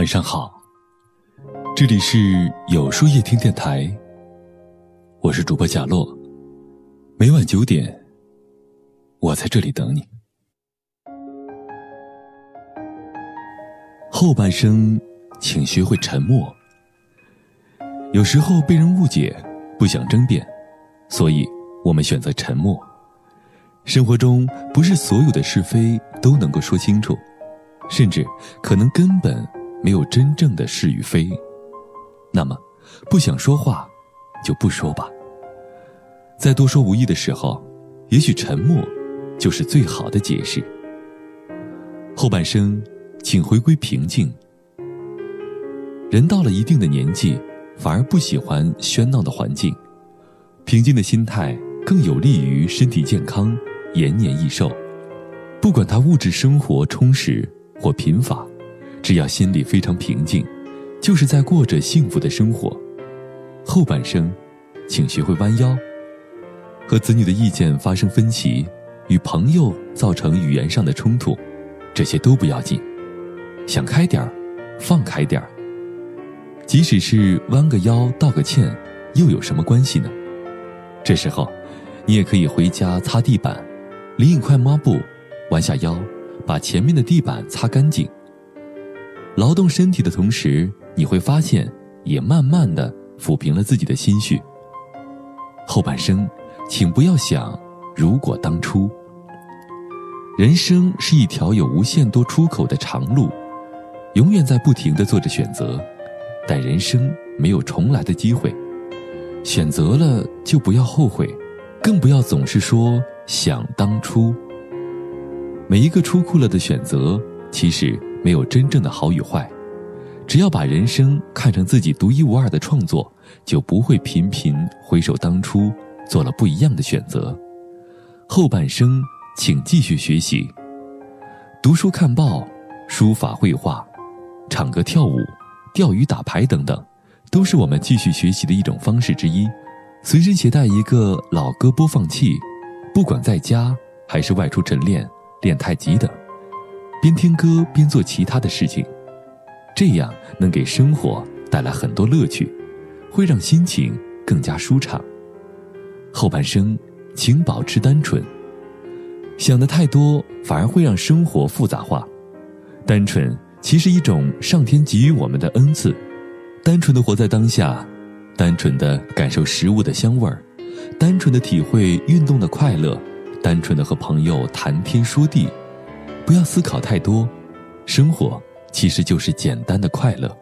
晚上好，这里是有书夜听电台，我是主播贾洛，每晚九点，我在这里等你。后半生，请学会沉默。有时候被人误解，不想争辩，所以我们选择沉默。生活中不是所有的是非都能够说清楚，甚至可能根本。没有真正的是与非，那么不想说话，就不说吧。在多说无益的时候，也许沉默就是最好的解释。后半生，请回归平静。人到了一定的年纪，反而不喜欢喧闹的环境，平静的心态更有利于身体健康、延年益寿。不管他物质生活充实或贫乏。只要心里非常平静，就是在过着幸福的生活。后半生，请学会弯腰。和子女的意见发生分歧，与朋友造成语言上的冲突，这些都不要紧。想开点儿，放开点儿。即使是弯个腰、道个歉，又有什么关系呢？这时候，你也可以回家擦地板，拎一块抹布，弯下腰，把前面的地板擦干净。劳动身体的同时，你会发现，也慢慢的抚平了自己的心绪。后半生，请不要想如果当初。人生是一条有无限多出口的长路，永远在不停的做着选择，但人生没有重来的机会。选择了就不要后悔，更不要总是说想当初。每一个出库了的选择，其实。没有真正的好与坏，只要把人生看成自己独一无二的创作，就不会频频回首当初做了不一样的选择。后半生，请继续学习，读书、看报、书法、绘画、唱歌、跳舞、钓鱼、打牌等等，都是我们继续学习的一种方式之一。随身携带一个老歌播放器，不管在家还是外出晨练、练太极等。边听歌边做其他的事情，这样能给生活带来很多乐趣，会让心情更加舒畅。后半生，请保持单纯。想的太多反而会让生活复杂化。单纯其实一种上天给予我们的恩赐。单纯的活在当下，单纯的感受食物的香味儿，单纯的体会运动的快乐，单纯的和朋友谈天说地。不要思考太多，生活其实就是简单的快乐。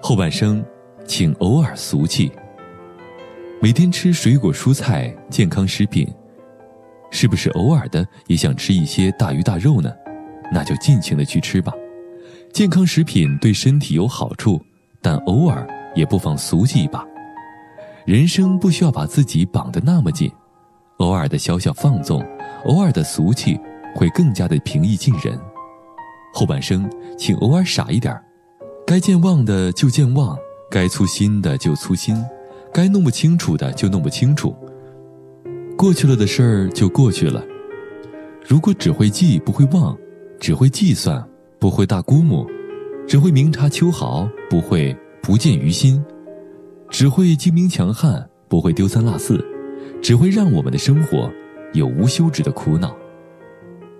后半生，请偶尔俗气。每天吃水果蔬菜健康食品，是不是偶尔的也想吃一些大鱼大肉呢？那就尽情的去吃吧。健康食品对身体有好处，但偶尔也不妨俗气一把。人生不需要把自己绑得那么紧，偶尔的小小放纵，偶尔的俗气。会更加的平易近人。后半生，请偶尔傻一点儿该健忘的就健忘，该粗心的就粗心，该弄不清楚的就弄不清楚。过去了的事儿就过去了。如果只会记不会忘，只会计算不会大估摸，只会明察秋毫不会不见于心，只会精明强悍不会丢三落四，只会让我们的生活有无休止的苦恼。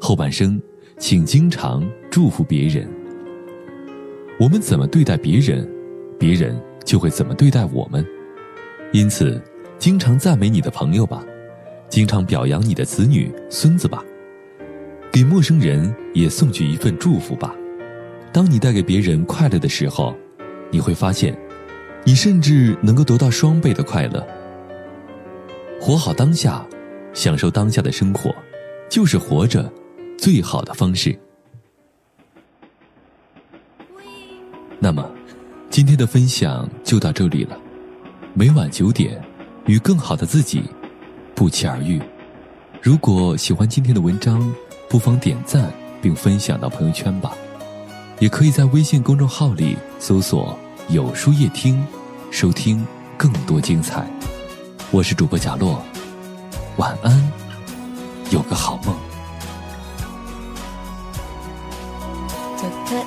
后半生，请经常祝福别人。我们怎么对待别人，别人就会怎么对待我们。因此，经常赞美你的朋友吧，经常表扬你的子女、孙子吧，给陌生人也送去一份祝福吧。当你带给别人快乐的时候，你会发现，你甚至能够得到双倍的快乐。活好当下，享受当下的生活，就是活着。最好的方式。那么，今天的分享就到这里了。每晚九点，与更好的自己不期而遇。如果喜欢今天的文章，不妨点赞并分享到朋友圈吧。也可以在微信公众号里搜索“有书夜听”，收听更多精彩。我是主播贾洛，晚安，有个好梦。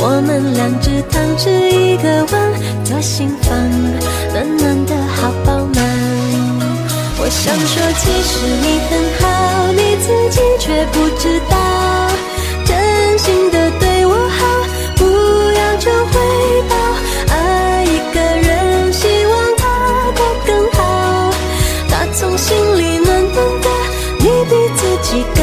我们两只汤匙一个碗，左心房，暖暖的好饱满。我想说，其实你很好，你自己却不知道，真心的对我好，不要求回报。爱一个人，希望他过更好，打从心里暖暖的，你比自己更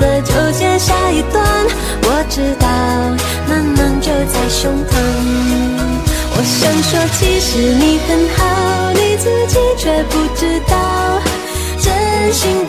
胸膛。我想说，其实你很好，你自己却不知道，真心